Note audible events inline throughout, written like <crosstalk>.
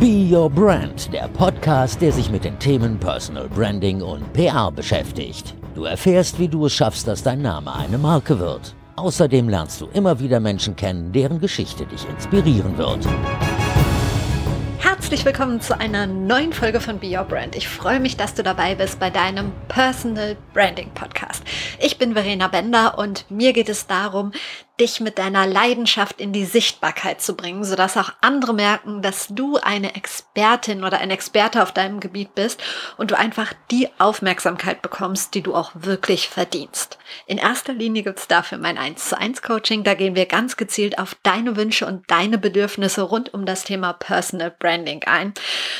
Be Your Brand, der Podcast, der sich mit den Themen Personal Branding und PR beschäftigt. Du erfährst, wie du es schaffst, dass dein Name eine Marke wird. Außerdem lernst du immer wieder Menschen kennen, deren Geschichte dich inspirieren wird. Herzlich willkommen zu einer neuen Folge von Be Your Brand. Ich freue mich, dass du dabei bist bei deinem Personal Branding Podcast. Ich bin Verena Bender und mir geht es darum, dich mit deiner Leidenschaft in die Sichtbarkeit zu bringen, sodass auch andere merken, dass du eine Expertin oder ein Experte auf deinem Gebiet bist und du einfach die Aufmerksamkeit bekommst, die du auch wirklich verdienst. In erster Linie gibt es dafür mein 1 zu 1 Coaching. Da gehen wir ganz gezielt auf deine Wünsche und deine Bedürfnisse rund um das Thema Personal Branding ein,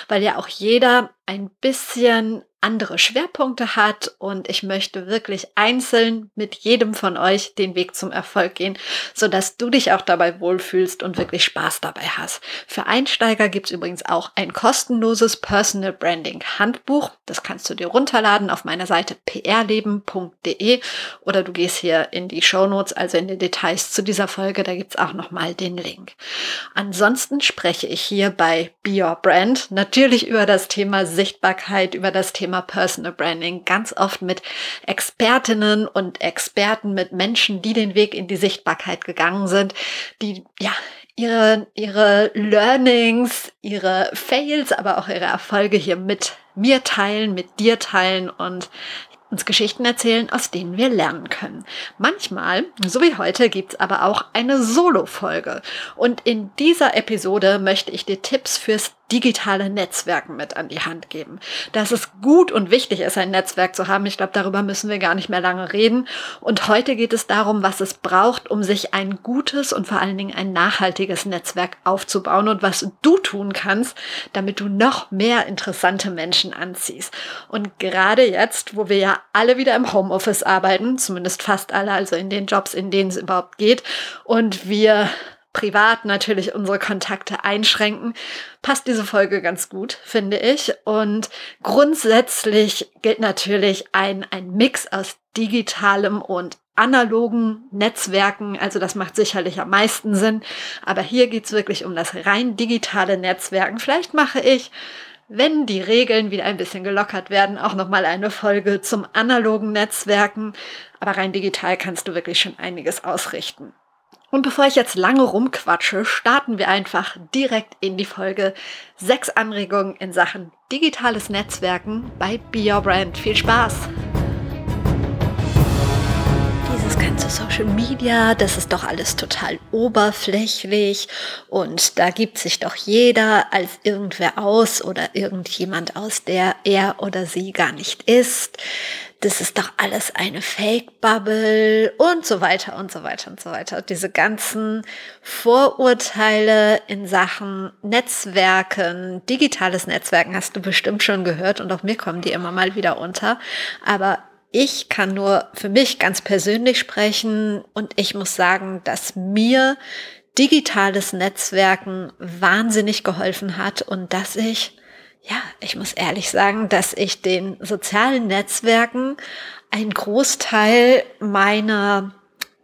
weil ja auch jeder ein bisschen andere Schwerpunkte hat und ich möchte wirklich einzeln mit jedem von euch den Weg zum Erfolg gehen, so dass du dich auch dabei wohlfühlst und wirklich Spaß dabei hast. Für Einsteiger gibt es übrigens auch ein kostenloses Personal Branding Handbuch. Das kannst du dir runterladen auf meiner Seite prleben.de oder du gehst hier in die Show Notes, also in die Details zu dieser Folge, da gibt es auch nochmal den Link. Ansonsten spreche ich hier bei Be Your Brand natürlich über das Thema Sichtbarkeit, über das Thema Personal Branding, ganz oft mit Expertinnen und Experten, mit Menschen, die den Weg in die Sichtbarkeit gegangen sind, die ja ihre, ihre Learnings, ihre Fails, aber auch ihre Erfolge hier mit mir teilen, mit dir teilen und uns Geschichten erzählen, aus denen wir lernen können. Manchmal, so wie heute, gibt's aber auch eine Solo-Folge. Und in dieser Episode möchte ich dir Tipps fürs digitale Netzwerken mit an die Hand geben. Dass es gut und wichtig ist, ein Netzwerk zu haben, ich glaube, darüber müssen wir gar nicht mehr lange reden. Und heute geht es darum, was es braucht, um sich ein gutes und vor allen Dingen ein nachhaltiges Netzwerk aufzubauen und was du tun kannst, damit du noch mehr interessante Menschen anziehst. Und gerade jetzt, wo wir ja alle wieder im Homeoffice arbeiten, zumindest fast alle, also in den Jobs, in denen es überhaupt geht, und wir privat natürlich unsere Kontakte einschränken, passt diese Folge ganz gut, finde ich. Und grundsätzlich gilt natürlich ein, ein Mix aus digitalem und analogen Netzwerken. Also das macht sicherlich am meisten Sinn. Aber hier geht's wirklich um das rein digitale Netzwerken. Vielleicht mache ich wenn die Regeln wieder ein bisschen gelockert werden, auch nochmal eine Folge zum analogen Netzwerken. Aber rein digital kannst du wirklich schon einiges ausrichten. Und bevor ich jetzt lange rumquatsche, starten wir einfach direkt in die Folge. Sechs Anregungen in Sachen digitales Netzwerken bei Be Your Brand. Viel Spaß! Ganze Social Media, das ist doch alles total oberflächlich und da gibt sich doch jeder als irgendwer aus oder irgendjemand aus, der er oder sie gar nicht ist das ist doch alles eine Fake-Bubble und so weiter und so weiter und so weiter. Diese ganzen Vorurteile in Sachen Netzwerken, digitales Netzwerken hast du bestimmt schon gehört und auch mir kommen die immer mal wieder unter. Aber ich kann nur für mich ganz persönlich sprechen und ich muss sagen, dass mir digitales Netzwerken wahnsinnig geholfen hat und dass ich ja, ich muss ehrlich sagen, dass ich den sozialen Netzwerken einen Großteil meiner,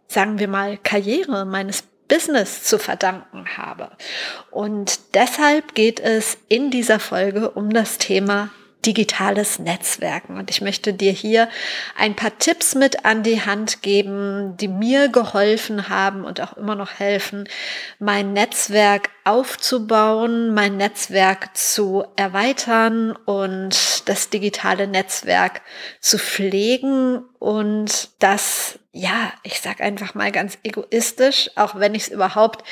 sagen wir mal, Karriere, meines Business zu verdanken habe. Und deshalb geht es in dieser Folge um das Thema digitales Netzwerken. Und ich möchte dir hier ein paar Tipps mit an die Hand geben, die mir geholfen haben und auch immer noch helfen, mein Netzwerk aufzubauen, mein Netzwerk zu erweitern und das digitale Netzwerk zu pflegen und das, ja, ich sag einfach mal ganz egoistisch, auch wenn ich es überhaupt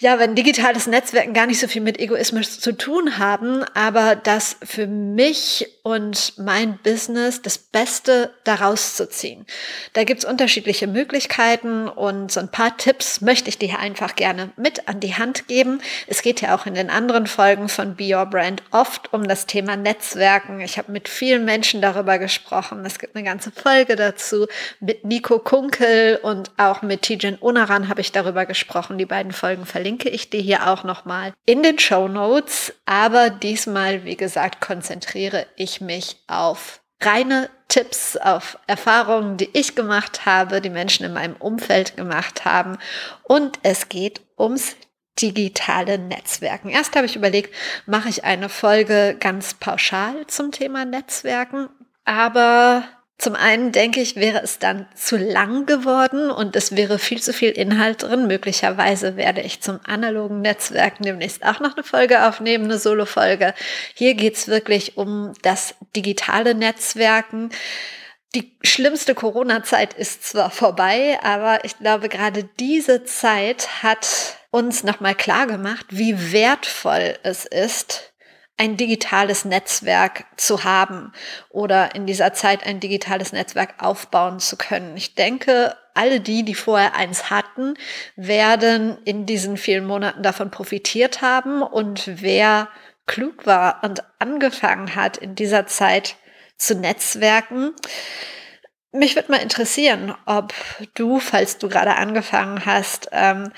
ja, wenn digitales Netzwerken gar nicht so viel mit Egoismus zu tun haben, aber das für mich und mein Business das Beste daraus zu ziehen. Da gibt's unterschiedliche Möglichkeiten und so ein paar Tipps möchte ich dir einfach gerne mit an die Hand geben. Es geht ja auch in den anderen Folgen von Be Your Brand oft um das Thema Netzwerken. Ich habe mit vielen Menschen darüber gesprochen. Es gibt eine ganze Folge dazu. Mit Nico Kunkel und auch mit Tijen Unaran habe ich darüber gesprochen. Die beiden Folgen verlinke ich dir hier auch nochmal in den Show Notes. Aber diesmal, wie gesagt, konzentriere ich ich mich auf reine Tipps, auf Erfahrungen, die ich gemacht habe, die Menschen in meinem Umfeld gemacht haben. Und es geht ums digitale Netzwerken. Erst habe ich überlegt, mache ich eine Folge ganz pauschal zum Thema Netzwerken, aber zum einen denke ich, wäre es dann zu lang geworden und es wäre viel zu viel Inhalt drin. Möglicherweise werde ich zum analogen Netzwerk demnächst auch noch eine Folge aufnehmen, eine Solo-Folge. Hier geht es wirklich um das digitale Netzwerken. Die schlimmste Corona-Zeit ist zwar vorbei, aber ich glaube, gerade diese Zeit hat uns nochmal klar gemacht, wie wertvoll es ist, ein digitales Netzwerk zu haben oder in dieser Zeit ein digitales Netzwerk aufbauen zu können. Ich denke, alle die, die vorher eins hatten, werden in diesen vielen Monaten davon profitiert haben und wer klug war und angefangen hat, in dieser Zeit zu netzwerken, mich würde mal interessieren, ob du, falls du gerade angefangen hast, ähm,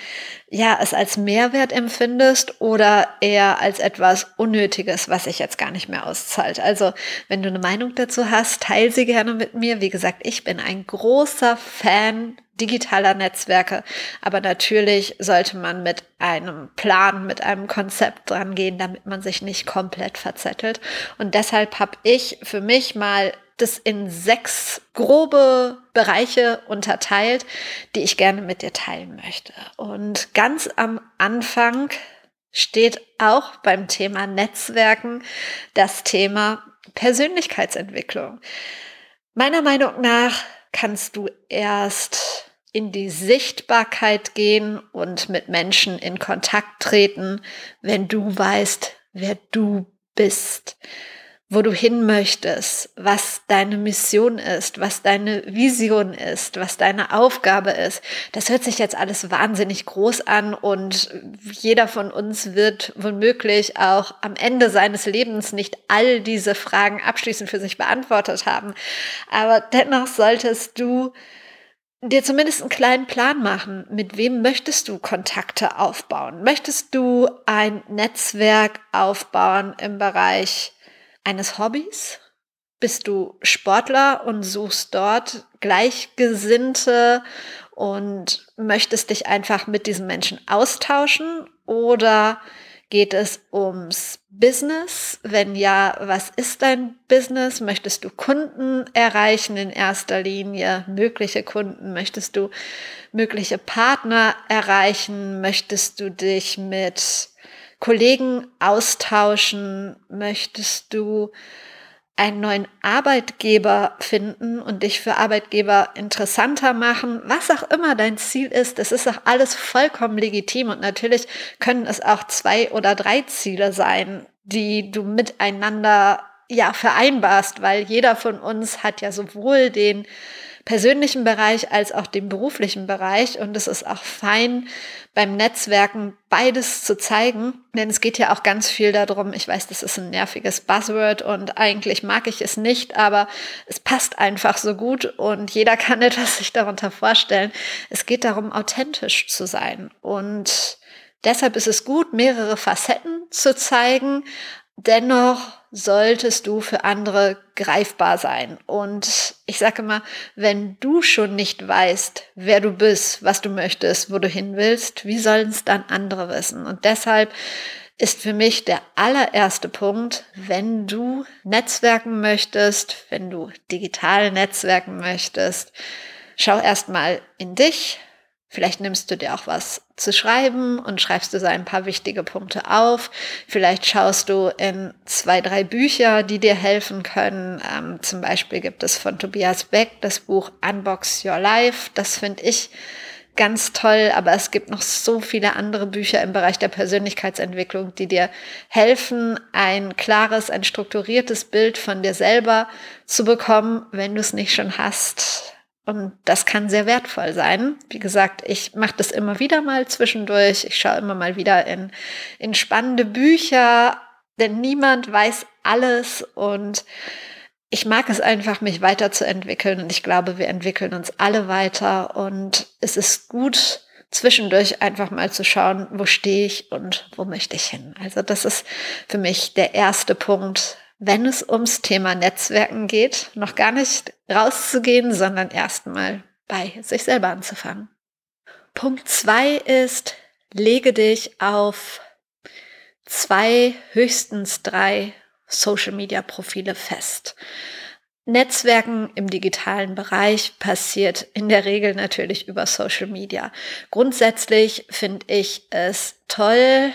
ja, es als Mehrwert empfindest oder eher als etwas Unnötiges, was sich jetzt gar nicht mehr auszahlt. Also, wenn du eine Meinung dazu hast, teile sie gerne mit mir. Wie gesagt, ich bin ein großer Fan digitaler Netzwerke, aber natürlich sollte man mit einem Plan, mit einem Konzept dran gehen, damit man sich nicht komplett verzettelt. Und deshalb habe ich für mich mal das in sechs grobe Bereiche unterteilt, die ich gerne mit dir teilen möchte. Und ganz am Anfang steht auch beim Thema Netzwerken das Thema Persönlichkeitsentwicklung. Meiner Meinung nach kannst du erst in die Sichtbarkeit gehen und mit Menschen in Kontakt treten, wenn du weißt, wer du bist wo du hin möchtest, was deine Mission ist, was deine Vision ist, was deine Aufgabe ist. Das hört sich jetzt alles wahnsinnig groß an und jeder von uns wird womöglich auch am Ende seines Lebens nicht all diese Fragen abschließend für sich beantwortet haben. Aber dennoch solltest du dir zumindest einen kleinen Plan machen. Mit wem möchtest du Kontakte aufbauen? Möchtest du ein Netzwerk aufbauen im Bereich eines Hobbys? Bist du Sportler und suchst dort Gleichgesinnte und möchtest dich einfach mit diesen Menschen austauschen? Oder geht es ums Business? Wenn ja, was ist dein Business? Möchtest du Kunden erreichen in erster Linie? Mögliche Kunden? Möchtest du mögliche Partner erreichen? Möchtest du dich mit Kollegen austauschen? Möchtest du einen neuen Arbeitgeber finden und dich für Arbeitgeber interessanter machen, was auch immer dein Ziel ist, das ist auch alles vollkommen legitim und natürlich können es auch zwei oder drei Ziele sein, die du miteinander ja vereinbarst, weil jeder von uns hat ja sowohl den persönlichen Bereich als auch den beruflichen Bereich. Und es ist auch fein, beim Netzwerken beides zu zeigen. Denn es geht ja auch ganz viel darum, ich weiß, das ist ein nerviges Buzzword und eigentlich mag ich es nicht, aber es passt einfach so gut und jeder <laughs> kann etwas sich darunter vorstellen. Es geht darum, authentisch zu sein. Und deshalb ist es gut, mehrere Facetten zu zeigen. Dennoch solltest du für andere greifbar sein. Und ich sage immer, wenn du schon nicht weißt, wer du bist, was du möchtest, wo du hin willst, wie sollen es dann andere wissen? Und deshalb ist für mich der allererste Punkt, wenn du netzwerken möchtest, wenn du digital netzwerken möchtest, schau erstmal in dich, Vielleicht nimmst du dir auch was zu schreiben und schreibst du so ein paar wichtige Punkte auf. Vielleicht schaust du in zwei, drei Bücher, die dir helfen können. Ähm, zum Beispiel gibt es von Tobias Beck das Buch Unbox Your Life. Das finde ich ganz toll, aber es gibt noch so viele andere Bücher im Bereich der Persönlichkeitsentwicklung, die dir helfen, ein klares, ein strukturiertes Bild von dir selber zu bekommen, wenn du es nicht schon hast und das kann sehr wertvoll sein. Wie gesagt, ich mache das immer wieder mal zwischendurch. Ich schaue immer mal wieder in, in spannende Bücher, denn niemand weiß alles und ich mag es einfach, mich weiterzuentwickeln und ich glaube, wir entwickeln uns alle weiter und es ist gut, zwischendurch einfach mal zu schauen, wo stehe ich und wo möchte ich hin. Also das ist für mich der erste Punkt, wenn es ums Thema Netzwerken geht, noch gar nicht rauszugehen, sondern erstmal bei sich selber anzufangen. Punkt zwei ist, lege dich auf zwei, höchstens drei Social-Media-Profile fest. Netzwerken im digitalen Bereich passiert in der Regel natürlich über Social Media. Grundsätzlich finde ich es toll,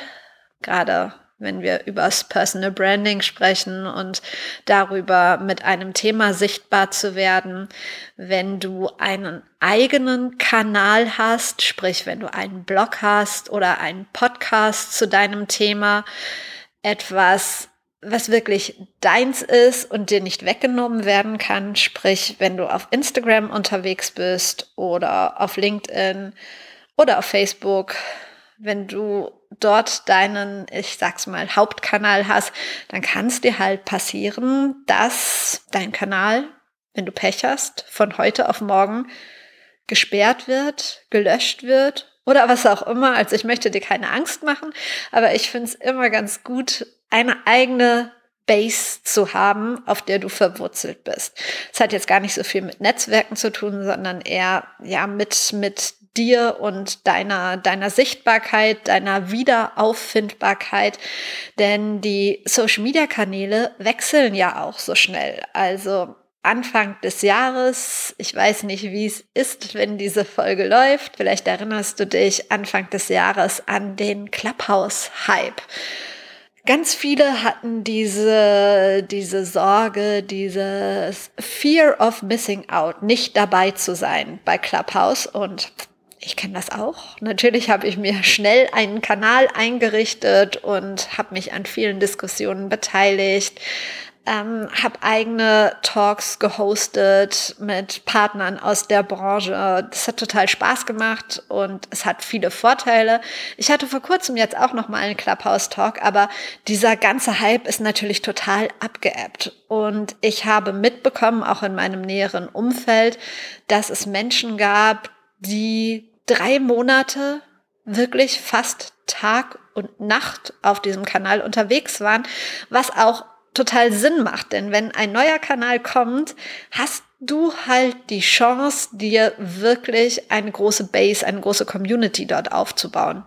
gerade wenn wir über das Personal Branding sprechen und darüber mit einem Thema sichtbar zu werden, wenn du einen eigenen Kanal hast, sprich wenn du einen Blog hast oder einen Podcast zu deinem Thema, etwas was wirklich deins ist und dir nicht weggenommen werden kann. Sprich, wenn du auf Instagram unterwegs bist oder auf LinkedIn oder auf Facebook, wenn du dort deinen, ich sag's mal, Hauptkanal hast, dann kann es dir halt passieren, dass dein Kanal, wenn du Pech hast, von heute auf morgen gesperrt wird, gelöscht wird oder was auch immer. Also ich möchte dir keine Angst machen, aber ich finde es immer ganz gut, eine eigene Base zu haben, auf der du verwurzelt bist. Es hat jetzt gar nicht so viel mit Netzwerken zu tun, sondern eher ja mit mit dir und deiner deiner Sichtbarkeit, deiner Wiederauffindbarkeit, denn die Social Media Kanäle wechseln ja auch so schnell. Also Anfang des Jahres. Ich weiß nicht, wie es ist, wenn diese Folge läuft. Vielleicht erinnerst du dich Anfang des Jahres an den Clubhouse-Hype. Ganz viele hatten diese, diese Sorge, dieses Fear of Missing Out, nicht dabei zu sein bei Clubhouse und ich kenne das auch. Natürlich habe ich mir schnell einen Kanal eingerichtet und habe mich an vielen Diskussionen beteiligt, ähm, habe eigene Talks gehostet mit Partnern aus der Branche. Das hat total Spaß gemacht und es hat viele Vorteile. Ich hatte vor kurzem jetzt auch noch mal einen Clubhouse Talk, aber dieser ganze Hype ist natürlich total abgeebbt und ich habe mitbekommen, auch in meinem näheren Umfeld, dass es Menschen gab, die drei Monate wirklich fast Tag und Nacht auf diesem Kanal unterwegs waren, was auch total Sinn macht. Denn wenn ein neuer Kanal kommt, hast du halt die Chance, dir wirklich eine große Base, eine große Community dort aufzubauen.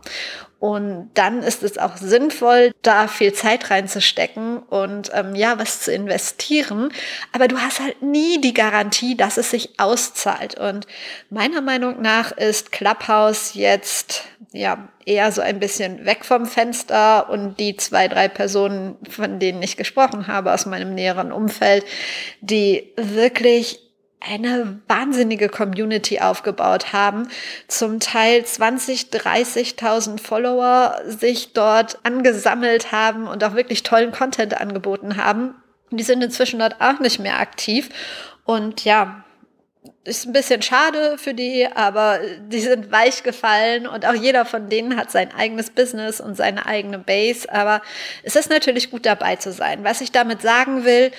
Und dann ist es auch sinnvoll, da viel Zeit reinzustecken und ähm, ja, was zu investieren. Aber du hast halt nie die Garantie, dass es sich auszahlt. Und meiner Meinung nach ist Clubhouse jetzt ja eher so ein bisschen weg vom Fenster und die zwei, drei Personen, von denen ich gesprochen habe aus meinem näheren Umfeld, die wirklich eine wahnsinnige Community aufgebaut haben. Zum Teil 20, 30.000 Follower sich dort angesammelt haben und auch wirklich tollen Content angeboten haben. Die sind inzwischen dort auch nicht mehr aktiv. Und ja, ist ein bisschen schade für die, aber die sind weich gefallen und auch jeder von denen hat sein eigenes Business und seine eigene Base. Aber es ist natürlich gut dabei zu sein. Was ich damit sagen will,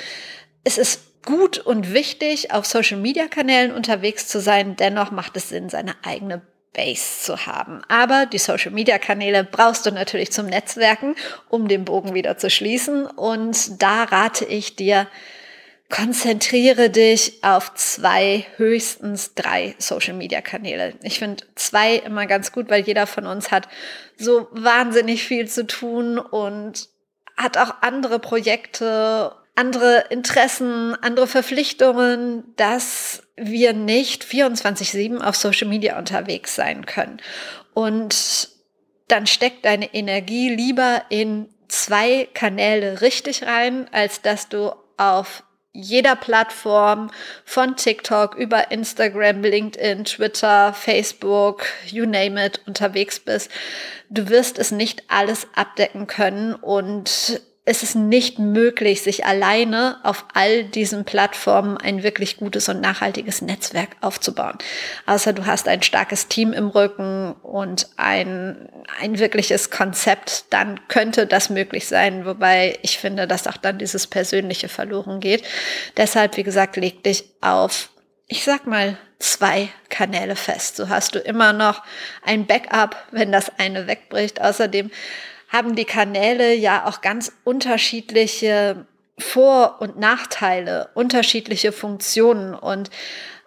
es ist gut und wichtig, auf Social-Media-Kanälen unterwegs zu sein. Dennoch macht es Sinn, seine eigene Base zu haben. Aber die Social-Media-Kanäle brauchst du natürlich zum Netzwerken, um den Bogen wieder zu schließen. Und da rate ich dir, konzentriere dich auf zwei, höchstens drei Social-Media-Kanäle. Ich finde zwei immer ganz gut, weil jeder von uns hat so wahnsinnig viel zu tun und hat auch andere Projekte andere Interessen, andere Verpflichtungen, dass wir nicht 24-7 auf Social Media unterwegs sein können. Und dann steckt deine Energie lieber in zwei Kanäle richtig rein, als dass du auf jeder Plattform von TikTok über Instagram, LinkedIn, Twitter, Facebook, you name it, unterwegs bist. Du wirst es nicht alles abdecken können und es ist nicht möglich, sich alleine auf all diesen Plattformen ein wirklich gutes und nachhaltiges Netzwerk aufzubauen. Außer du hast ein starkes Team im Rücken und ein, ein wirkliches Konzept, dann könnte das möglich sein. Wobei ich finde, dass auch dann dieses Persönliche verloren geht. Deshalb, wie gesagt, leg dich auf, ich sag mal, zwei Kanäle fest. So hast du immer noch ein Backup, wenn das eine wegbricht. Außerdem haben die Kanäle ja auch ganz unterschiedliche Vor- und Nachteile, unterschiedliche Funktionen. Und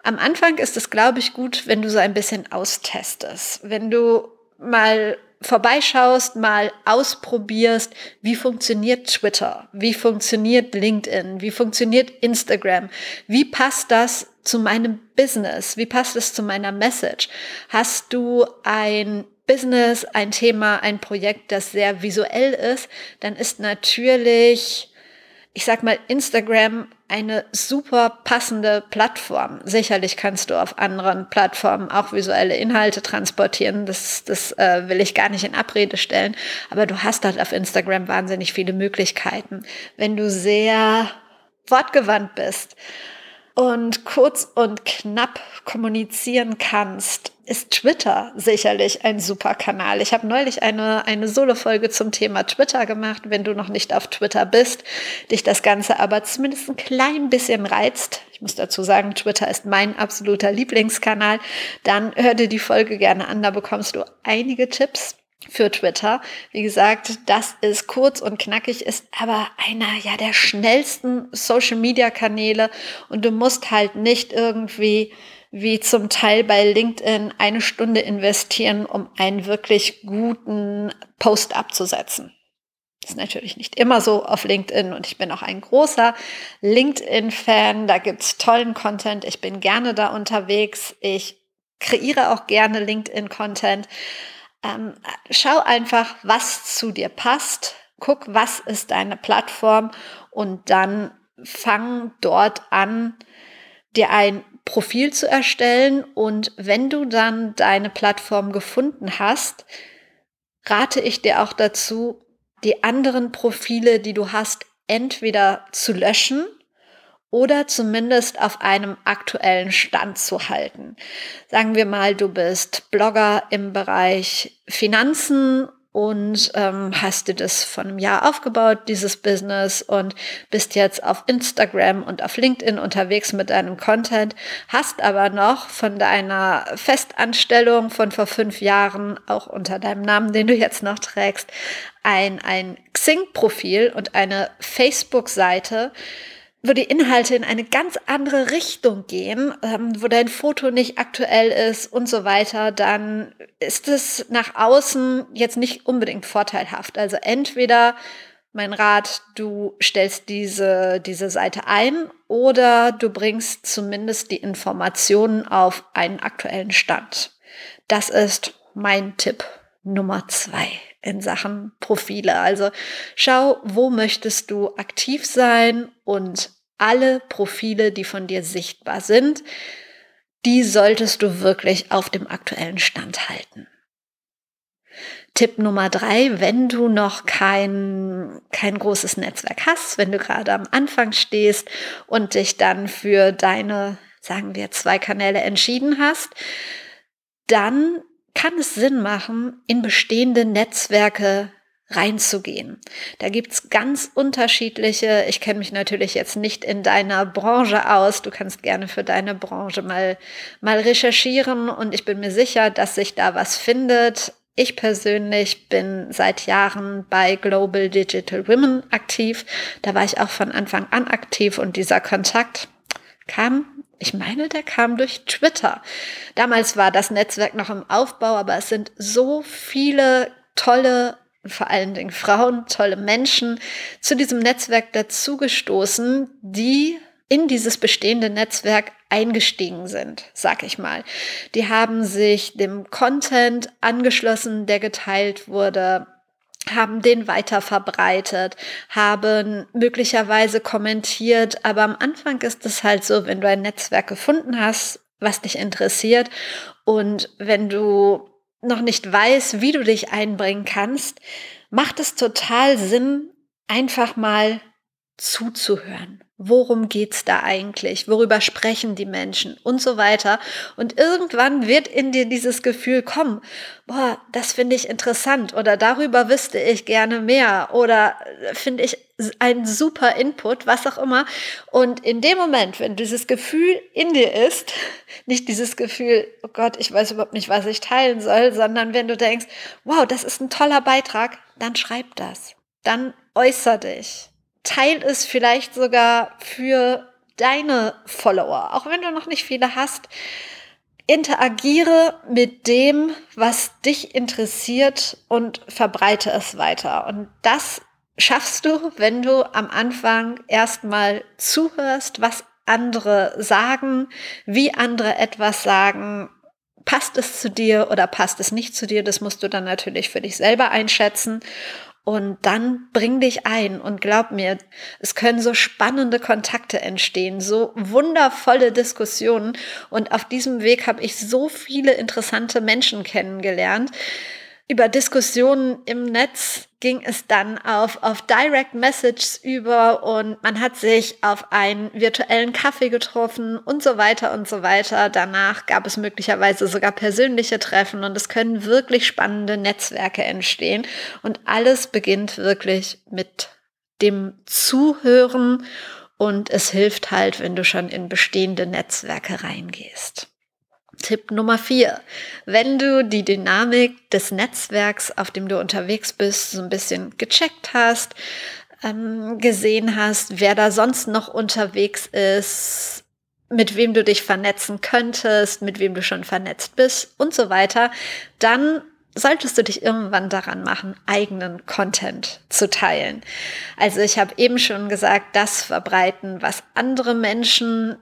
am Anfang ist es, glaube ich, gut, wenn du so ein bisschen austestest. Wenn du mal vorbeischaust, mal ausprobierst, wie funktioniert Twitter, wie funktioniert LinkedIn, wie funktioniert Instagram, wie passt das zu meinem Business, wie passt es zu meiner Message? Hast du ein Business, ein Thema, ein Projekt, das sehr visuell ist, dann ist natürlich, ich sag mal, Instagram eine super passende Plattform. Sicherlich kannst du auf anderen Plattformen auch visuelle Inhalte transportieren. Das, das äh, will ich gar nicht in Abrede stellen. Aber du hast halt auf Instagram wahnsinnig viele Möglichkeiten. Wenn du sehr wortgewandt bist und kurz und knapp kommunizieren kannst, ist Twitter sicherlich ein super Kanal. Ich habe neulich eine, eine Solo-Folge zum Thema Twitter gemacht. Wenn du noch nicht auf Twitter bist, dich das Ganze aber zumindest ein klein bisschen reizt, ich muss dazu sagen, Twitter ist mein absoluter Lieblingskanal, dann hör dir die Folge gerne an, da bekommst du einige Tipps für Twitter. Wie gesagt, das ist kurz und knackig, ist aber einer ja der schnellsten Social Media Kanäle und du musst halt nicht irgendwie wie zum Teil bei LinkedIn eine Stunde investieren, um einen wirklich guten Post abzusetzen. Das ist natürlich nicht immer so auf LinkedIn und ich bin auch ein großer LinkedIn-Fan. Da gibt's tollen Content. Ich bin gerne da unterwegs. Ich kreiere auch gerne LinkedIn-Content. Ähm, schau einfach, was zu dir passt. Guck, was ist deine Plattform und dann fang dort an, dir ein Profil zu erstellen und wenn du dann deine Plattform gefunden hast, rate ich dir auch dazu, die anderen Profile, die du hast, entweder zu löschen oder zumindest auf einem aktuellen Stand zu halten. Sagen wir mal, du bist Blogger im Bereich Finanzen und ähm, hast dir das von einem Jahr aufgebaut, dieses Business, und bist jetzt auf Instagram und auf LinkedIn unterwegs mit deinem Content, hast aber noch von deiner Festanstellung von vor fünf Jahren, auch unter deinem Namen, den du jetzt noch trägst, ein, ein Xing-Profil und eine Facebook-Seite, wo die Inhalte in eine ganz andere Richtung gehen, ähm, wo dein Foto nicht aktuell ist und so weiter, dann ist es nach außen jetzt nicht unbedingt vorteilhaft. Also entweder mein Rat, du stellst diese, diese Seite ein oder du bringst zumindest die Informationen auf einen aktuellen Stand. Das ist mein Tipp Nummer zwei in Sachen Profile. Also schau, wo möchtest du aktiv sein und alle Profile, die von dir sichtbar sind, die solltest du wirklich auf dem aktuellen Stand halten. Tipp Nummer drei, wenn du noch kein, kein großes Netzwerk hast, wenn du gerade am Anfang stehst und dich dann für deine, sagen wir, zwei Kanäle entschieden hast, dann kann es Sinn machen, in bestehende Netzwerke reinzugehen. Da gibt's ganz unterschiedliche, ich kenne mich natürlich jetzt nicht in deiner Branche aus, du kannst gerne für deine Branche mal, mal recherchieren und ich bin mir sicher, dass sich da was findet. Ich persönlich bin seit Jahren bei Global Digital Women aktiv. Da war ich auch von Anfang an aktiv und dieser Kontakt kam ich meine, der kam durch Twitter. Damals war das Netzwerk noch im Aufbau, aber es sind so viele tolle vor allen Dingen Frauen, tolle Menschen zu diesem Netzwerk dazugestoßen, die in dieses bestehende Netzwerk eingestiegen sind, sag ich mal. Die haben sich dem Content angeschlossen, der geteilt wurde, haben den weiter verbreitet, haben möglicherweise kommentiert, aber am Anfang ist es halt so, wenn du ein Netzwerk gefunden hast, was dich interessiert und wenn du noch nicht weiß, wie du dich einbringen kannst, macht es total Sinn, einfach mal zuzuhören. Worum geht's da eigentlich? Worüber sprechen die Menschen und so weiter? Und irgendwann wird in dir dieses Gefühl kommen, boah, das finde ich interessant oder darüber wüsste ich gerne mehr oder finde ich ein super Input, was auch immer. Und in dem Moment, wenn dieses Gefühl in dir ist, <laughs> nicht dieses Gefühl, oh Gott, ich weiß überhaupt nicht, was ich teilen soll, sondern wenn du denkst, wow, das ist ein toller Beitrag, dann schreib das. Dann äußer dich teil es vielleicht sogar für deine Follower, auch wenn du noch nicht viele hast. Interagiere mit dem, was dich interessiert und verbreite es weiter. Und das schaffst du, wenn du am Anfang erstmal zuhörst, was andere sagen, wie andere etwas sagen. Passt es zu dir oder passt es nicht zu dir? Das musst du dann natürlich für dich selber einschätzen. Und dann bring dich ein und glaub mir, es können so spannende Kontakte entstehen, so wundervolle Diskussionen. Und auf diesem Weg habe ich so viele interessante Menschen kennengelernt. Über Diskussionen im Netz ging es dann auf, auf Direct Messages über und man hat sich auf einen virtuellen Kaffee getroffen und so weiter und so weiter. Danach gab es möglicherweise sogar persönliche Treffen und es können wirklich spannende Netzwerke entstehen. Und alles beginnt wirklich mit dem Zuhören und es hilft halt, wenn du schon in bestehende Netzwerke reingehst. Tipp Nummer vier. Wenn du die Dynamik des Netzwerks, auf dem du unterwegs bist, so ein bisschen gecheckt hast, ähm, gesehen hast, wer da sonst noch unterwegs ist, mit wem du dich vernetzen könntest, mit wem du schon vernetzt bist und so weiter, dann solltest du dich irgendwann daran machen, eigenen Content zu teilen. Also ich habe eben schon gesagt, das verbreiten, was andere Menschen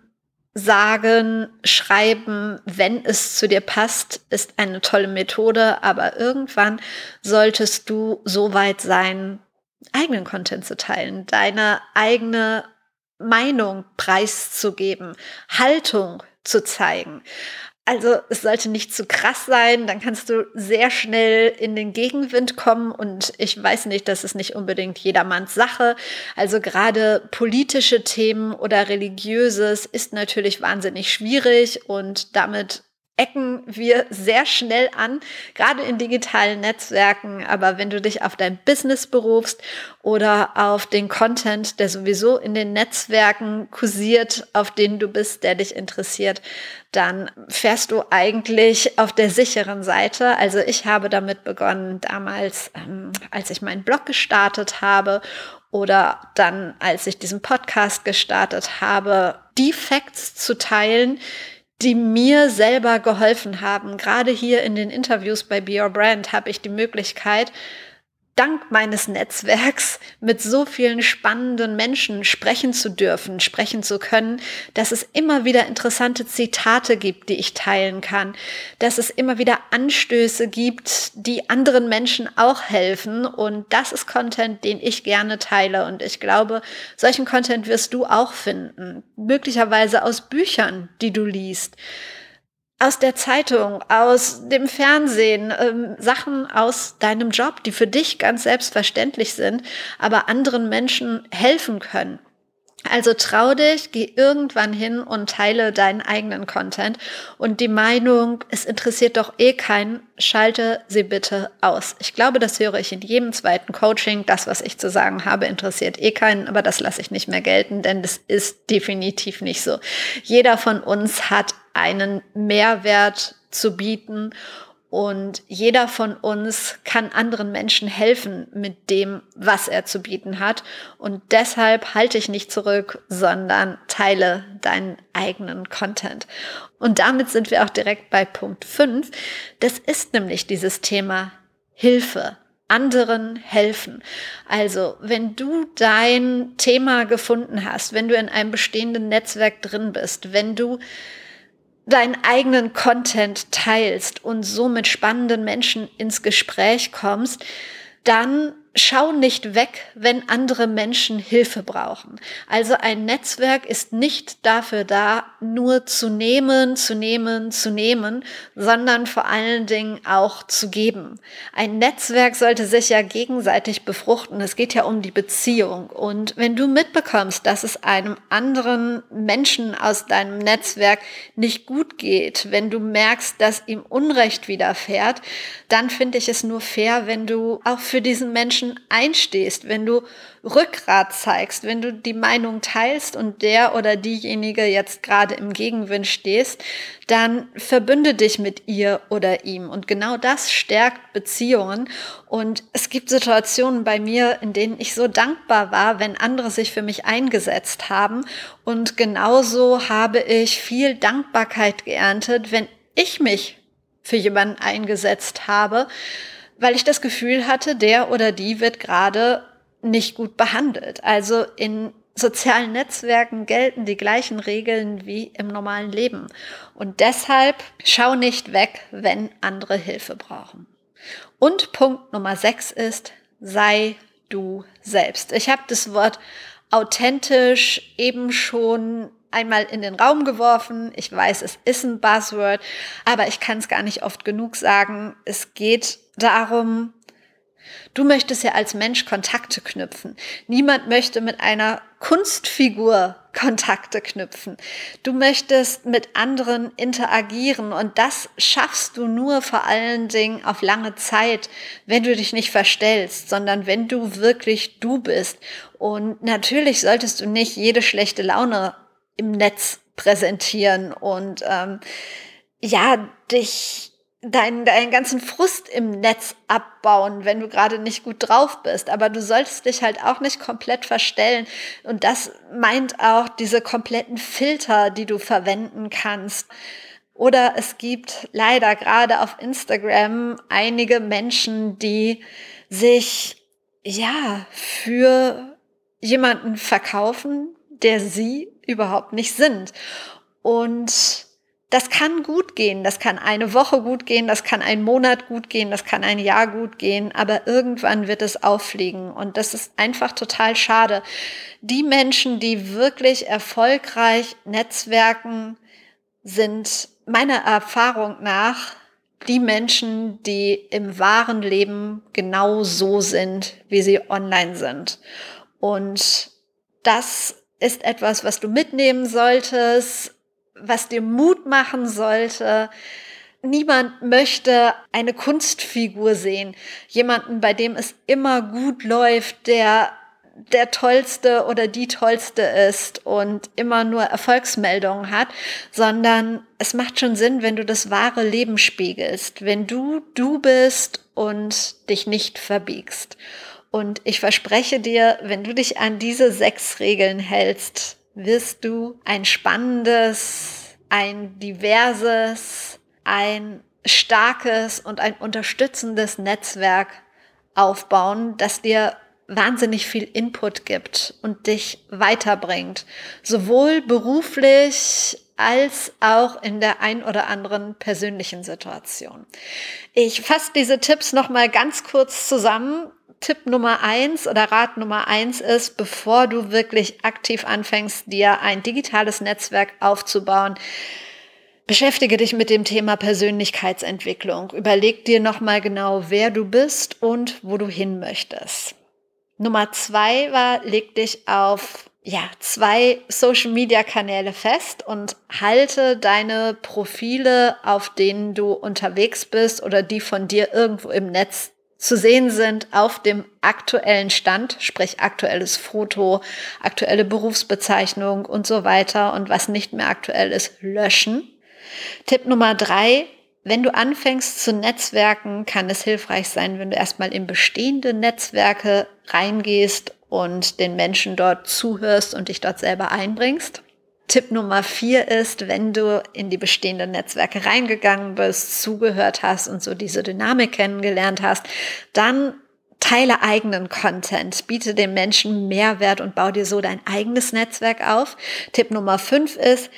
sagen, schreiben, wenn es zu dir passt, ist eine tolle Methode, aber irgendwann solltest du so weit sein, eigenen Content zu teilen, deine eigene Meinung preiszugeben, Haltung zu zeigen. Also es sollte nicht zu krass sein, dann kannst du sehr schnell in den Gegenwind kommen. Und ich weiß nicht, das ist nicht unbedingt jedermanns Sache. Also gerade politische Themen oder religiöses ist natürlich wahnsinnig schwierig. Und damit ecken wir sehr schnell an, gerade in digitalen Netzwerken. Aber wenn du dich auf dein Business berufst oder auf den Content, der sowieso in den Netzwerken kursiert, auf den du bist, der dich interessiert, dann fährst du eigentlich auf der sicheren Seite. Also ich habe damit begonnen damals, ähm, als ich meinen Blog gestartet habe oder dann, als ich diesen Podcast gestartet habe, die Facts zu teilen, die mir selber geholfen haben. Gerade hier in den Interviews bei Be Your Brand habe ich die Möglichkeit, dank meines Netzwerks mit so vielen spannenden Menschen sprechen zu dürfen, sprechen zu können, dass es immer wieder interessante Zitate gibt, die ich teilen kann, dass es immer wieder Anstöße gibt, die anderen Menschen auch helfen. Und das ist Content, den ich gerne teile. Und ich glaube, solchen Content wirst du auch finden. Möglicherweise aus Büchern, die du liest aus der Zeitung, aus dem Fernsehen, ähm, Sachen aus deinem Job, die für dich ganz selbstverständlich sind, aber anderen Menschen helfen können. Also trau dich, geh irgendwann hin und teile deinen eigenen Content und die Meinung, es interessiert doch eh keinen, schalte sie bitte aus. Ich glaube, das höre ich in jedem zweiten Coaching. Das, was ich zu sagen habe, interessiert eh keinen, aber das lasse ich nicht mehr gelten, denn das ist definitiv nicht so. Jeder von uns hat einen Mehrwert zu bieten und jeder von uns kann anderen Menschen helfen mit dem, was er zu bieten hat. Und deshalb halte ich nicht zurück, sondern teile deinen eigenen Content. Und damit sind wir auch direkt bei Punkt 5. Das ist nämlich dieses Thema Hilfe anderen helfen. Also, wenn du dein Thema gefunden hast, wenn du in einem bestehenden Netzwerk drin bist, wenn du deinen eigenen Content teilst und so mit spannenden Menschen ins Gespräch kommst, dann schau nicht weg, wenn andere Menschen Hilfe brauchen. Also ein Netzwerk ist nicht dafür da, nur zu nehmen, zu nehmen, zu nehmen, sondern vor allen Dingen auch zu geben. Ein Netzwerk sollte sich ja gegenseitig befruchten. Es geht ja um die Beziehung. Und wenn du mitbekommst, dass es einem anderen Menschen aus deinem Netzwerk nicht gut geht, wenn du merkst, dass ihm Unrecht widerfährt, dann finde ich es nur fair, wenn du auch für diesen Menschen Menschen einstehst, wenn du Rückgrat zeigst, wenn du die Meinung teilst und der oder diejenige jetzt gerade im Gegenwind stehst, dann verbünde dich mit ihr oder ihm. Und genau das stärkt Beziehungen. Und es gibt Situationen bei mir, in denen ich so dankbar war, wenn andere sich für mich eingesetzt haben. Und genauso habe ich viel Dankbarkeit geerntet, wenn ich mich für jemanden eingesetzt habe, weil ich das Gefühl hatte, der oder die wird gerade nicht gut behandelt. Also in sozialen Netzwerken gelten die gleichen Regeln wie im normalen Leben. Und deshalb schau nicht weg, wenn andere Hilfe brauchen. Und Punkt Nummer sechs ist, sei du selbst. Ich habe das Wort authentisch eben schon einmal in den Raum geworfen. Ich weiß, es ist ein Buzzword, aber ich kann es gar nicht oft genug sagen. Es geht darum, Du möchtest ja als Mensch Kontakte knüpfen. Niemand möchte mit einer Kunstfigur Kontakte knüpfen. Du möchtest mit anderen interagieren und das schaffst du nur vor allen Dingen auf lange Zeit, wenn du dich nicht verstellst, sondern wenn du wirklich du bist. Und natürlich solltest du nicht jede schlechte Laune im Netz präsentieren und ähm, ja, dich deinen, deinen ganzen Frust im Netz abbauen, wenn du gerade nicht gut drauf bist. Aber du solltest dich halt auch nicht komplett verstellen. Und das meint auch diese kompletten Filter, die du verwenden kannst. Oder es gibt leider gerade auf Instagram einige Menschen, die sich ja für jemanden verkaufen, der sie überhaupt nicht sind. Und das kann gut gehen, das kann eine Woche gut gehen, das kann ein Monat gut gehen, das kann ein Jahr gut gehen, aber irgendwann wird es auffliegen und das ist einfach total schade. Die Menschen, die wirklich erfolgreich Netzwerken, sind meiner Erfahrung nach die Menschen, die im wahren Leben genau so sind, wie sie online sind. Und das ist etwas, was du mitnehmen solltest was dir Mut machen sollte. Niemand möchte eine Kunstfigur sehen, jemanden, bei dem es immer gut läuft, der der tollste oder die tollste ist und immer nur Erfolgsmeldungen hat, sondern es macht schon Sinn, wenn du das wahre Leben spiegelst, wenn du du bist und dich nicht verbiegst. Und ich verspreche dir, wenn du dich an diese sechs Regeln hältst, wirst du ein spannendes, ein diverses, ein starkes und ein unterstützendes Netzwerk aufbauen, das dir wahnsinnig viel Input gibt und dich weiterbringt, sowohl beruflich als auch in der ein oder anderen persönlichen Situation. Ich fasse diese Tipps noch mal ganz kurz zusammen. Tipp Nummer eins oder Rat Nummer eins ist, bevor du wirklich aktiv anfängst, dir ein digitales Netzwerk aufzubauen, beschäftige dich mit dem Thema Persönlichkeitsentwicklung. Überleg dir nochmal genau, wer du bist und wo du hin möchtest. Nummer zwei war, leg dich auf ja, zwei Social Media Kanäle fest und halte deine Profile, auf denen du unterwegs bist oder die von dir irgendwo im Netz zu sehen sind auf dem aktuellen Stand, sprich aktuelles Foto, aktuelle Berufsbezeichnung und so weiter und was nicht mehr aktuell ist, löschen. Tipp Nummer drei, wenn du anfängst zu Netzwerken, kann es hilfreich sein, wenn du erstmal in bestehende Netzwerke reingehst und den Menschen dort zuhörst und dich dort selber einbringst. Tipp Nummer vier ist, wenn du in die bestehenden Netzwerke reingegangen bist, zugehört hast und so diese Dynamik kennengelernt hast, dann teile eigenen Content, biete den Menschen Mehrwert und bau dir so dein eigenes Netzwerk auf. Tipp Nummer fünf ist,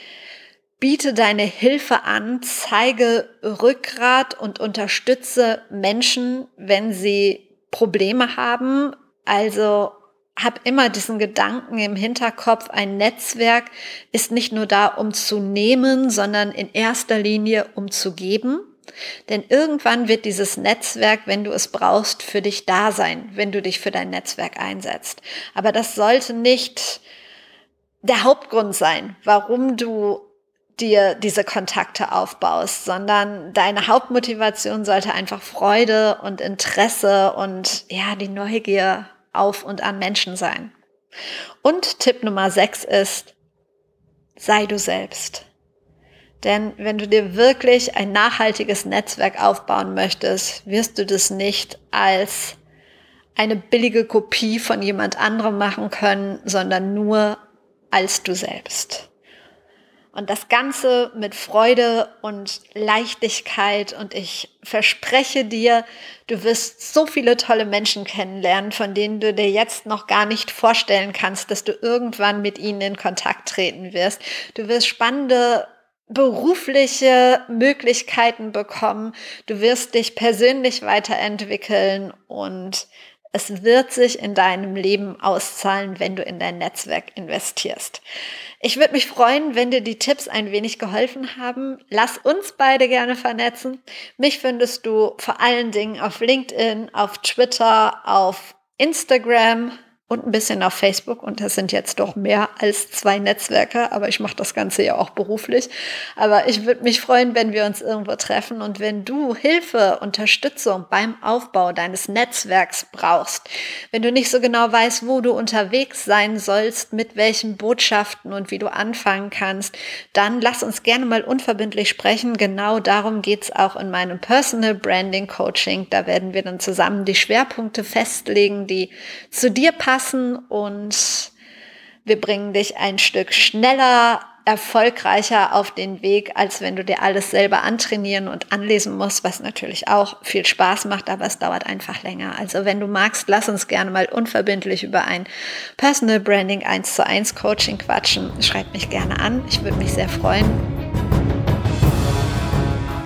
biete deine Hilfe an, zeige Rückgrat und unterstütze Menschen, wenn sie Probleme haben. Also habe immer diesen Gedanken im Hinterkopf, ein Netzwerk ist nicht nur da, um zu nehmen, sondern in erster Linie, um zu geben. Denn irgendwann wird dieses Netzwerk, wenn du es brauchst, für dich da sein, wenn du dich für dein Netzwerk einsetzt. Aber das sollte nicht der Hauptgrund sein, warum du dir diese Kontakte aufbaust, sondern deine Hauptmotivation sollte einfach Freude und Interesse und ja, die Neugier auf und an Menschen sein. Und Tipp Nummer 6 ist, sei du selbst. Denn wenn du dir wirklich ein nachhaltiges Netzwerk aufbauen möchtest, wirst du das nicht als eine billige Kopie von jemand anderem machen können, sondern nur als du selbst. Und das Ganze mit Freude und Leichtigkeit. Und ich verspreche dir, du wirst so viele tolle Menschen kennenlernen, von denen du dir jetzt noch gar nicht vorstellen kannst, dass du irgendwann mit ihnen in Kontakt treten wirst. Du wirst spannende berufliche Möglichkeiten bekommen. Du wirst dich persönlich weiterentwickeln und es wird sich in deinem Leben auszahlen, wenn du in dein Netzwerk investierst. Ich würde mich freuen, wenn dir die Tipps ein wenig geholfen haben. Lass uns beide gerne vernetzen. Mich findest du vor allen Dingen auf LinkedIn, auf Twitter, auf Instagram und ein bisschen auf Facebook und das sind jetzt doch mehr als zwei Netzwerke, aber ich mache das Ganze ja auch beruflich. Aber ich würde mich freuen, wenn wir uns irgendwo treffen und wenn du Hilfe, Unterstützung beim Aufbau deines Netzwerks brauchst, wenn du nicht so genau weißt, wo du unterwegs sein sollst, mit welchen Botschaften und wie du anfangen kannst, dann lass uns gerne mal unverbindlich sprechen. Genau darum geht's auch in meinem Personal Branding Coaching. Da werden wir dann zusammen die Schwerpunkte festlegen, die zu dir passen passen und wir bringen dich ein Stück schneller, erfolgreicher auf den Weg, als wenn du dir alles selber antrainieren und anlesen musst, was natürlich auch viel Spaß macht, aber es dauert einfach länger. Also wenn du magst, lass uns gerne mal unverbindlich über ein Personal Branding 1 zu 1 Coaching quatschen. Schreib mich gerne an. Ich würde mich sehr freuen.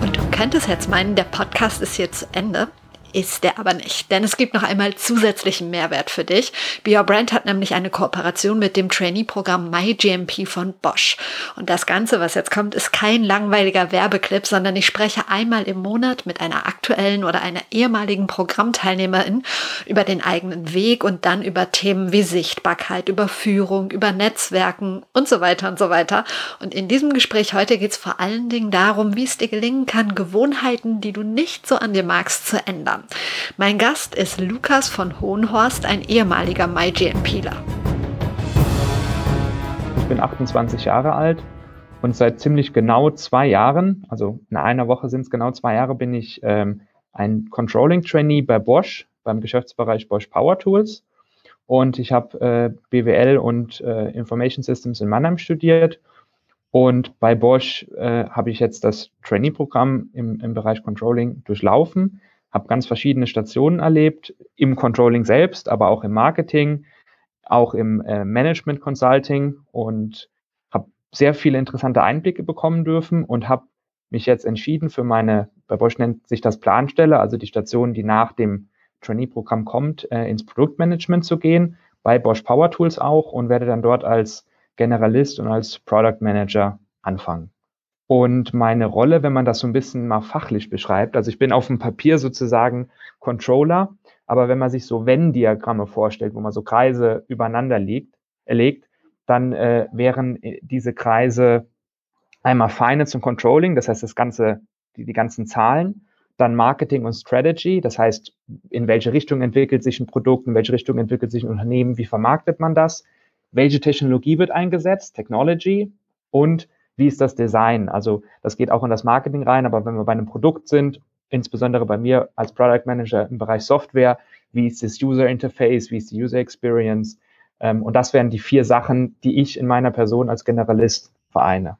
Und du könntest jetzt meinen, der Podcast ist hier zu Ende ist der aber nicht, denn es gibt noch einmal zusätzlichen Mehrwert für dich. Be Your Brand hat nämlich eine Kooperation mit dem Trainee-Programm MyGMP von Bosch. Und das Ganze, was jetzt kommt, ist kein langweiliger Werbeclip, sondern ich spreche einmal im Monat mit einer aktuellen oder einer ehemaligen Programmteilnehmerin über den eigenen Weg und dann über Themen wie Sichtbarkeit, über Führung, über Netzwerken und so weiter und so weiter. Und in diesem Gespräch heute geht es vor allen Dingen darum, wie es dir gelingen kann, Gewohnheiten, die du nicht so an dir magst, zu ändern. Mein Gast ist Lukas von Hohenhorst, ein ehemaliger MyGMPler. Ich bin 28 Jahre alt und seit ziemlich genau zwei Jahren, also in einer Woche sind es genau zwei Jahre, bin ich ähm, ein Controlling-Trainee bei Bosch, beim Geschäftsbereich Bosch Power Tools. Und ich habe äh, BWL und äh, Information Systems in Mannheim studiert. Und bei Bosch äh, habe ich jetzt das Trainee-Programm im, im Bereich Controlling durchlaufen habe ganz verschiedene Stationen erlebt, im Controlling selbst, aber auch im Marketing, auch im äh, Management Consulting und habe sehr viele interessante Einblicke bekommen dürfen und habe mich jetzt entschieden für meine, bei Bosch nennt sich das Planstelle, also die Station, die nach dem Trainee-Programm kommt, äh, ins Produktmanagement zu gehen, bei Bosch Power Tools auch und werde dann dort als Generalist und als Product Manager anfangen. Und meine Rolle, wenn man das so ein bisschen mal fachlich beschreibt, also ich bin auf dem Papier sozusagen Controller, aber wenn man sich so Venn-Diagramme vorstellt, wo man so Kreise übereinander legt, äh, legt dann äh, wären äh, diese Kreise einmal Finance und Controlling, das heißt das ganze, die, die ganzen Zahlen, dann Marketing und Strategy, das heißt, in welche Richtung entwickelt sich ein Produkt, in welche Richtung entwickelt sich ein Unternehmen, wie vermarktet man das, welche Technologie wird eingesetzt, Technology und wie ist das Design? Also das geht auch in das Marketing rein, aber wenn wir bei einem Produkt sind, insbesondere bei mir als Product Manager im Bereich Software, wie ist das User Interface, wie ist die User Experience? Ähm, und das wären die vier Sachen, die ich in meiner Person als Generalist vereine.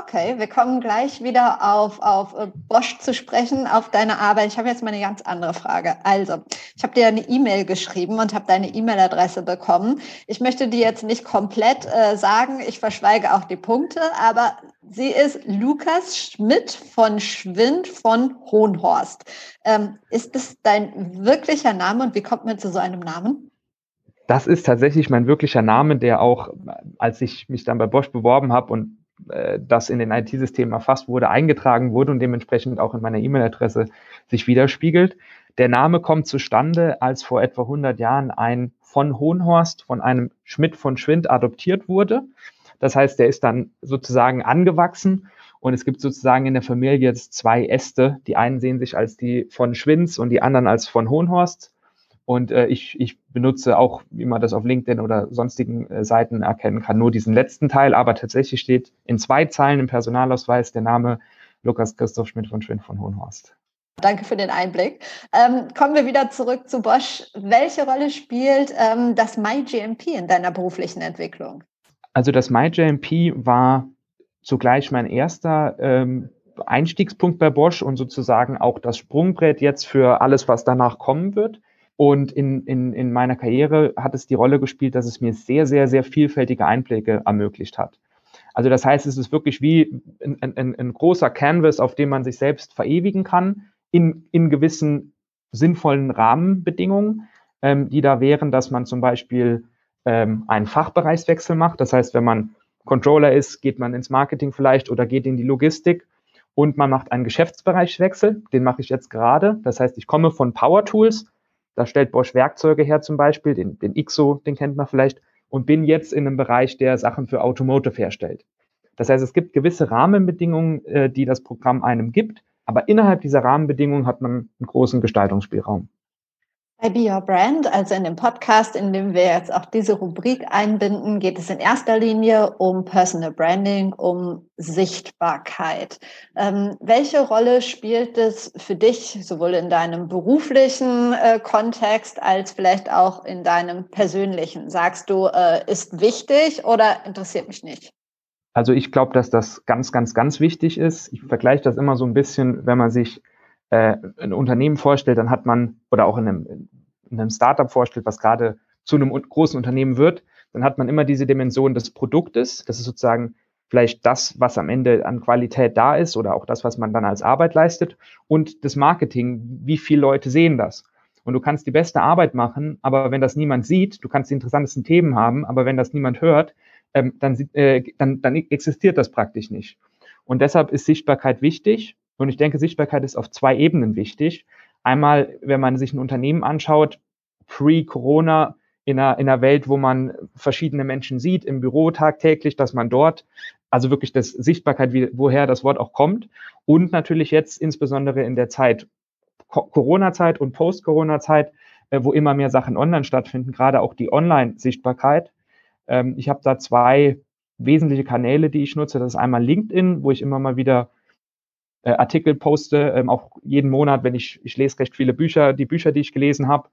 Okay, wir kommen gleich wieder auf, auf äh, Bosch zu sprechen, auf deine Arbeit. Ich habe jetzt mal eine ganz andere Frage. Also, ich habe dir eine E-Mail geschrieben und habe deine E-Mail-Adresse bekommen. Ich möchte dir jetzt nicht komplett äh, sagen, ich verschweige auch die Punkte, aber sie ist Lukas Schmidt von Schwind von Hohenhorst. Ähm, ist das dein wirklicher Name und wie kommt man zu so einem Namen? Das ist tatsächlich mein wirklicher Name, der auch, als ich mich dann bei Bosch beworben habe und äh, das in den IT-Systemen erfasst wurde, eingetragen wurde und dementsprechend auch in meiner E-Mail-Adresse sich widerspiegelt. Der Name kommt zustande, als vor etwa 100 Jahren ein von Hohenhorst von einem Schmidt von Schwind adoptiert wurde. Das heißt, der ist dann sozusagen angewachsen und es gibt sozusagen in der Familie jetzt zwei Äste. Die einen sehen sich als die von Schwinds und die anderen als von Hohenhorst. Und äh, ich, ich benutze auch, wie man das auf LinkedIn oder sonstigen äh, Seiten erkennen kann, nur diesen letzten Teil. Aber tatsächlich steht in zwei Zeilen im Personalausweis der Name Lukas Christoph Schmidt von Schwind von Hohenhorst. Danke für den Einblick. Ähm, kommen wir wieder zurück zu Bosch. Welche Rolle spielt ähm, das MyGMP in deiner beruflichen Entwicklung? Also das MyGMP war zugleich mein erster ähm, Einstiegspunkt bei Bosch und sozusagen auch das Sprungbrett jetzt für alles, was danach kommen wird. Und in, in, in meiner Karriere hat es die Rolle gespielt, dass es mir sehr, sehr, sehr vielfältige Einblicke ermöglicht hat. Also das heißt, es ist wirklich wie ein, ein, ein großer Canvas, auf dem man sich selbst verewigen kann, in, in gewissen sinnvollen Rahmenbedingungen, ähm, die da wären, dass man zum Beispiel ähm, einen Fachbereichswechsel macht. Das heißt, wenn man Controller ist, geht man ins Marketing vielleicht oder geht in die Logistik und man macht einen Geschäftsbereichswechsel. Den mache ich jetzt gerade. Das heißt, ich komme von Power Tools. Da stellt Bosch Werkzeuge her zum Beispiel, den, den IXO, den kennt man vielleicht, und bin jetzt in einem Bereich, der Sachen für Automotive herstellt. Das heißt, es gibt gewisse Rahmenbedingungen, äh, die das Programm einem gibt, aber innerhalb dieser Rahmenbedingungen hat man einen großen Gestaltungsspielraum. Bei Be Your Brand, also in dem Podcast, in dem wir jetzt auch diese Rubrik einbinden, geht es in erster Linie um Personal Branding, um Sichtbarkeit. Ähm, welche Rolle spielt es für dich, sowohl in deinem beruflichen äh, Kontext als vielleicht auch in deinem persönlichen? Sagst du, äh, ist wichtig oder interessiert mich nicht? Also ich glaube, dass das ganz, ganz, ganz wichtig ist. Ich vergleiche das immer so ein bisschen, wenn man sich äh, ein Unternehmen vorstellt, dann hat man, oder auch in einem, in einem Startup vorstellt, was gerade zu einem großen Unternehmen wird, dann hat man immer diese Dimension des Produktes. Das ist sozusagen vielleicht das, was am Ende an Qualität da ist oder auch das, was man dann als Arbeit leistet und das Marketing. Wie viele Leute sehen das? Und du kannst die beste Arbeit machen, aber wenn das niemand sieht, du kannst die interessantesten Themen haben, aber wenn das niemand hört, ähm, dann, äh, dann, dann existiert das praktisch nicht. Und deshalb ist Sichtbarkeit wichtig. Und ich denke, Sichtbarkeit ist auf zwei Ebenen wichtig. Einmal, wenn man sich ein Unternehmen anschaut, pre-Corona, in einer, in einer Welt, wo man verschiedene Menschen sieht, im Büro tagtäglich, dass man dort, also wirklich das Sichtbarkeit, wie, woher das Wort auch kommt. Und natürlich jetzt insbesondere in der Zeit, Corona-Zeit und Post-Corona-Zeit, äh, wo immer mehr Sachen online stattfinden, gerade auch die Online-Sichtbarkeit. Ähm, ich habe da zwei wesentliche Kanäle, die ich nutze. Das ist einmal LinkedIn, wo ich immer mal wieder äh, Artikel poste, ähm, auch jeden Monat, wenn ich, ich lese recht viele Bücher, die Bücher, die ich gelesen habe.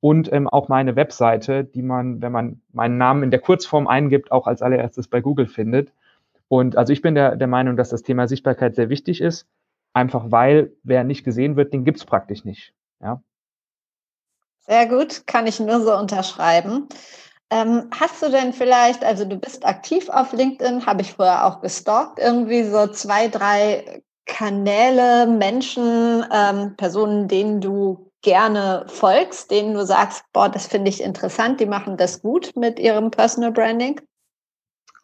Und ähm, auch meine Webseite, die man, wenn man meinen Namen in der Kurzform eingibt, auch als allererstes bei Google findet. Und also ich bin der, der Meinung, dass das Thema Sichtbarkeit sehr wichtig ist, einfach weil wer nicht gesehen wird, den gibt's praktisch nicht. Ja. Sehr gut, kann ich nur so unterschreiben. Ähm, hast du denn vielleicht, also du bist aktiv auf LinkedIn, habe ich vorher auch gestalkt, irgendwie so zwei, drei Kanäle, Menschen, ähm, Personen, denen du gerne folgst, denen du sagst, boah, das finde ich interessant, die machen das gut mit ihrem Personal Branding?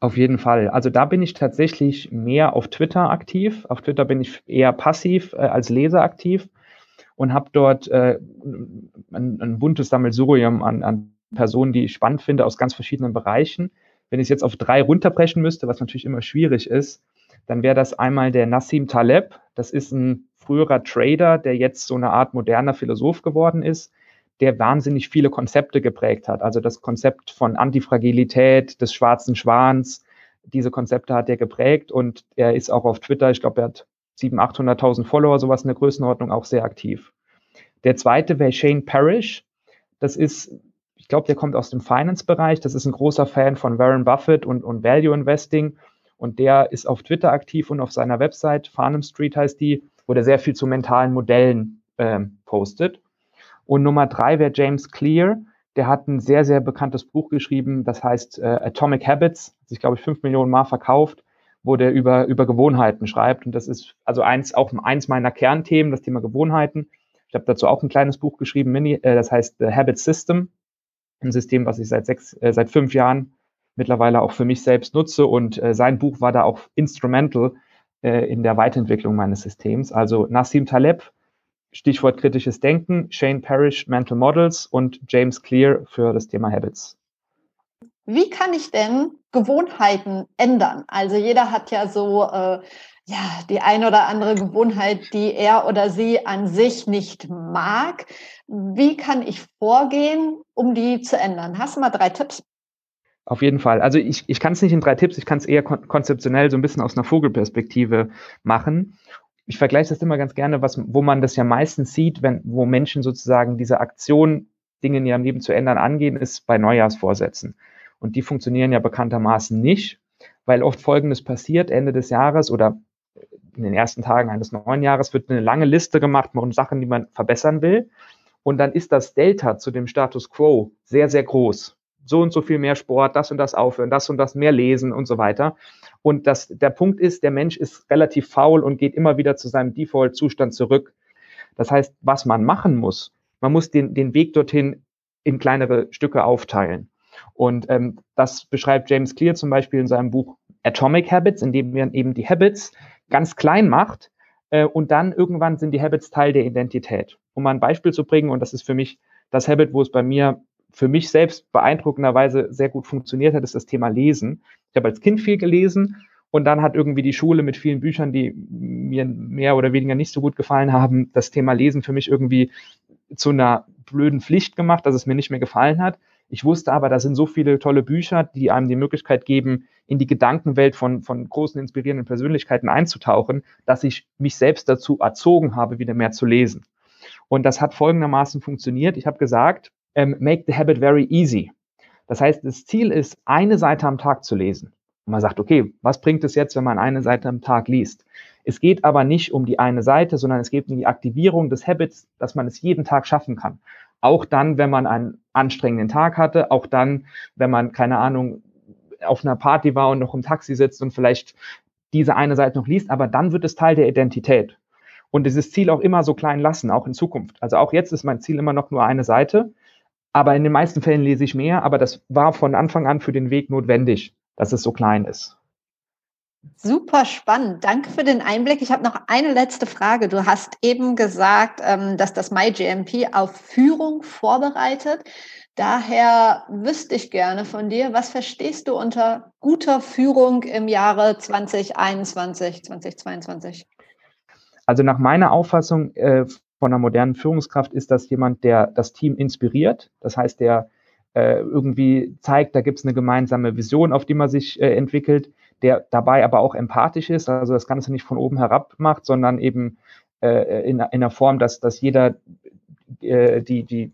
Auf jeden Fall. Also da bin ich tatsächlich mehr auf Twitter aktiv. Auf Twitter bin ich eher passiv äh, als Leser aktiv und habe dort äh, ein, ein buntes Sammelsurium an, an Personen, die ich spannend finde aus ganz verschiedenen Bereichen. Wenn ich es jetzt auf drei runterbrechen müsste, was natürlich immer schwierig ist, dann wäre das einmal der Nassim Taleb. Das ist ein früherer Trader, der jetzt so eine Art moderner Philosoph geworden ist, der wahnsinnig viele Konzepte geprägt hat. Also das Konzept von Antifragilität, des schwarzen Schwans, diese Konzepte hat er geprägt und er ist auch auf Twitter, ich glaube, er hat 700.000, 800.000 Follower, sowas in der Größenordnung, auch sehr aktiv. Der zweite wäre Shane Parrish. Das ist ich glaube, der kommt aus dem Finance-Bereich. Das ist ein großer Fan von Warren Buffett und, und Value Investing. Und der ist auf Twitter aktiv und auf seiner Website, Farnham Street heißt die, wo der sehr viel zu mentalen Modellen ähm, postet. Und Nummer drei wäre James Clear. Der hat ein sehr, sehr bekanntes Buch geschrieben, das heißt äh, Atomic Habits, hat sich, glaube ich, fünf Millionen Mal verkauft, wo der über, über Gewohnheiten schreibt. Und das ist also eins, auch eins meiner Kernthemen, das Thema Gewohnheiten. Ich habe dazu auch ein kleines Buch geschrieben, Mini, äh, das heißt The Habit System ein System, was ich seit sechs, äh, seit fünf Jahren mittlerweile auch für mich selbst nutze. Und äh, sein Buch war da auch instrumental äh, in der Weiterentwicklung meines Systems. Also Nassim Taleb, Stichwort kritisches Denken, Shane Parrish, Mental Models und James Clear für das Thema Habits. Wie kann ich denn Gewohnheiten ändern? Also jeder hat ja so äh, ja, die eine oder andere Gewohnheit, die er oder sie an sich nicht mag. Wie kann ich vorgehen, um die zu ändern? Hast du mal drei Tipps? Auf jeden Fall. Also ich, ich kann es nicht in drei Tipps, ich kann es eher kon konzeptionell so ein bisschen aus einer Vogelperspektive machen. Ich vergleiche das immer ganz gerne, was, wo man das ja meistens sieht, wenn, wo Menschen sozusagen diese Aktion, Dinge in ihrem Leben zu ändern, angehen, ist bei Neujahrsvorsätzen. Und die funktionieren ja bekanntermaßen nicht, weil oft Folgendes passiert, Ende des Jahres oder in den ersten Tagen eines neuen Jahres wird eine lange Liste gemacht von Sachen, die man verbessern will. Und dann ist das Delta zu dem Status quo sehr, sehr groß. So und so viel mehr Sport, das und das aufhören, das und das mehr lesen und so weiter. Und das, der Punkt ist, der Mensch ist relativ faul und geht immer wieder zu seinem Default-Zustand zurück. Das heißt, was man machen muss, man muss den, den Weg dorthin in kleinere Stücke aufteilen. Und ähm, das beschreibt James Clear zum Beispiel in seinem Buch Atomic Habits, in dem man eben die Habits ganz klein macht äh, und dann irgendwann sind die Habits Teil der Identität. Um mal ein Beispiel zu bringen, und das ist für mich das Habit, wo es bei mir für mich selbst beeindruckenderweise sehr gut funktioniert hat, ist das Thema Lesen. Ich habe als Kind viel gelesen und dann hat irgendwie die Schule mit vielen Büchern, die mir mehr oder weniger nicht so gut gefallen haben, das Thema Lesen für mich irgendwie zu einer blöden Pflicht gemacht, dass es mir nicht mehr gefallen hat. Ich wusste aber, da sind so viele tolle Bücher, die einem die Möglichkeit geben, in die Gedankenwelt von, von großen, inspirierenden Persönlichkeiten einzutauchen, dass ich mich selbst dazu erzogen habe, wieder mehr zu lesen. Und das hat folgendermaßen funktioniert. Ich habe gesagt, ähm, make the habit very easy. Das heißt, das Ziel ist, eine Seite am Tag zu lesen. Und man sagt, okay, was bringt es jetzt, wenn man eine Seite am Tag liest? Es geht aber nicht um die eine Seite, sondern es geht um die Aktivierung des Habits, dass man es jeden Tag schaffen kann. Auch dann, wenn man einen anstrengenden Tag hatte, auch dann, wenn man, keine Ahnung, auf einer Party war und noch im Taxi sitzt und vielleicht diese eine Seite noch liest, aber dann wird es Teil der Identität. Und dieses Ziel auch immer so klein lassen, auch in Zukunft. Also auch jetzt ist mein Ziel immer noch nur eine Seite, aber in den meisten Fällen lese ich mehr, aber das war von Anfang an für den Weg notwendig, dass es so klein ist. Super spannend. Danke für den Einblick. Ich habe noch eine letzte Frage. Du hast eben gesagt, ähm, dass das MyGMP auf Führung vorbereitet. Daher wüsste ich gerne von dir, was verstehst du unter guter Führung im Jahre 2021, 2022? Also nach meiner Auffassung äh, von einer modernen Führungskraft ist das jemand, der das Team inspiriert. Das heißt, der äh, irgendwie zeigt, da gibt es eine gemeinsame Vision, auf die man sich äh, entwickelt der dabei aber auch empathisch ist, also das Ganze nicht von oben herab macht, sondern eben äh, in, in der Form, dass, dass jeder die, die,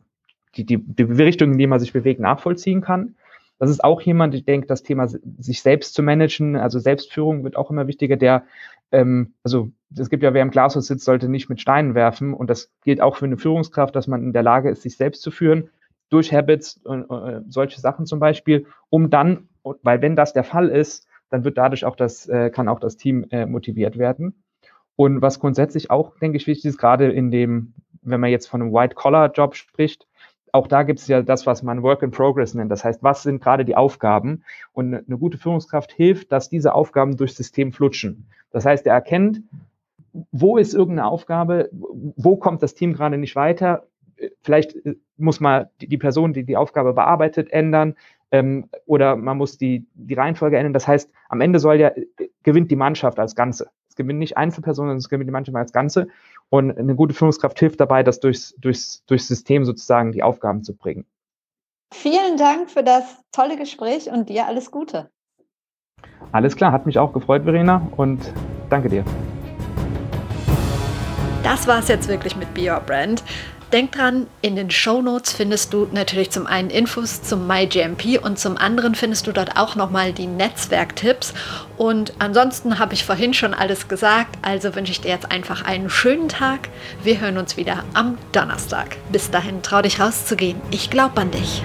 die, die, die Richtung, in die man sich bewegt, nachvollziehen kann. Das ist auch jemand, ich denke, das Thema sich selbst zu managen, also Selbstführung wird auch immer wichtiger, der, ähm, also es gibt ja, wer im Glashaus sitzt, sollte nicht mit Steinen werfen und das gilt auch für eine Führungskraft, dass man in der Lage ist, sich selbst zu führen, durch Habits, äh, äh solche Sachen zum Beispiel, um dann, weil wenn das der Fall ist, dann wird dadurch auch das, äh, kann auch das Team äh, motiviert werden. Und was grundsätzlich auch, denke ich, wichtig ist, gerade in dem, wenn man jetzt von einem White-Collar-Job spricht, auch da gibt es ja das, was man Work in Progress nennt. Das heißt, was sind gerade die Aufgaben? Und eine gute Führungskraft hilft, dass diese Aufgaben durchs System flutschen. Das heißt, er erkennt, wo ist irgendeine Aufgabe, wo kommt das Team gerade nicht weiter? Vielleicht äh, muss man die Person, die die Aufgabe bearbeitet, ändern ähm, oder man muss die, die Reihenfolge ändern. Das heißt, am Ende soll ja, äh, gewinnt die Mannschaft als Ganze. Es gewinnt nicht Einzelpersonen, sondern es gewinnt die Mannschaft als Ganze. Und eine gute Führungskraft hilft dabei, das durchs, durchs, durchs System sozusagen die Aufgaben zu bringen. Vielen Dank für das tolle Gespräch und dir alles Gute. Alles klar, hat mich auch gefreut, Verena, und danke dir. Das war es jetzt wirklich mit Be Your Brand. Denk dran, in den Show Notes findest du natürlich zum einen Infos zum MyGMP und zum anderen findest du dort auch nochmal die Netzwerktipps. Und ansonsten habe ich vorhin schon alles gesagt, also wünsche ich dir jetzt einfach einen schönen Tag. Wir hören uns wieder am Donnerstag. Bis dahin, trau dich rauszugehen. Ich glaube an dich.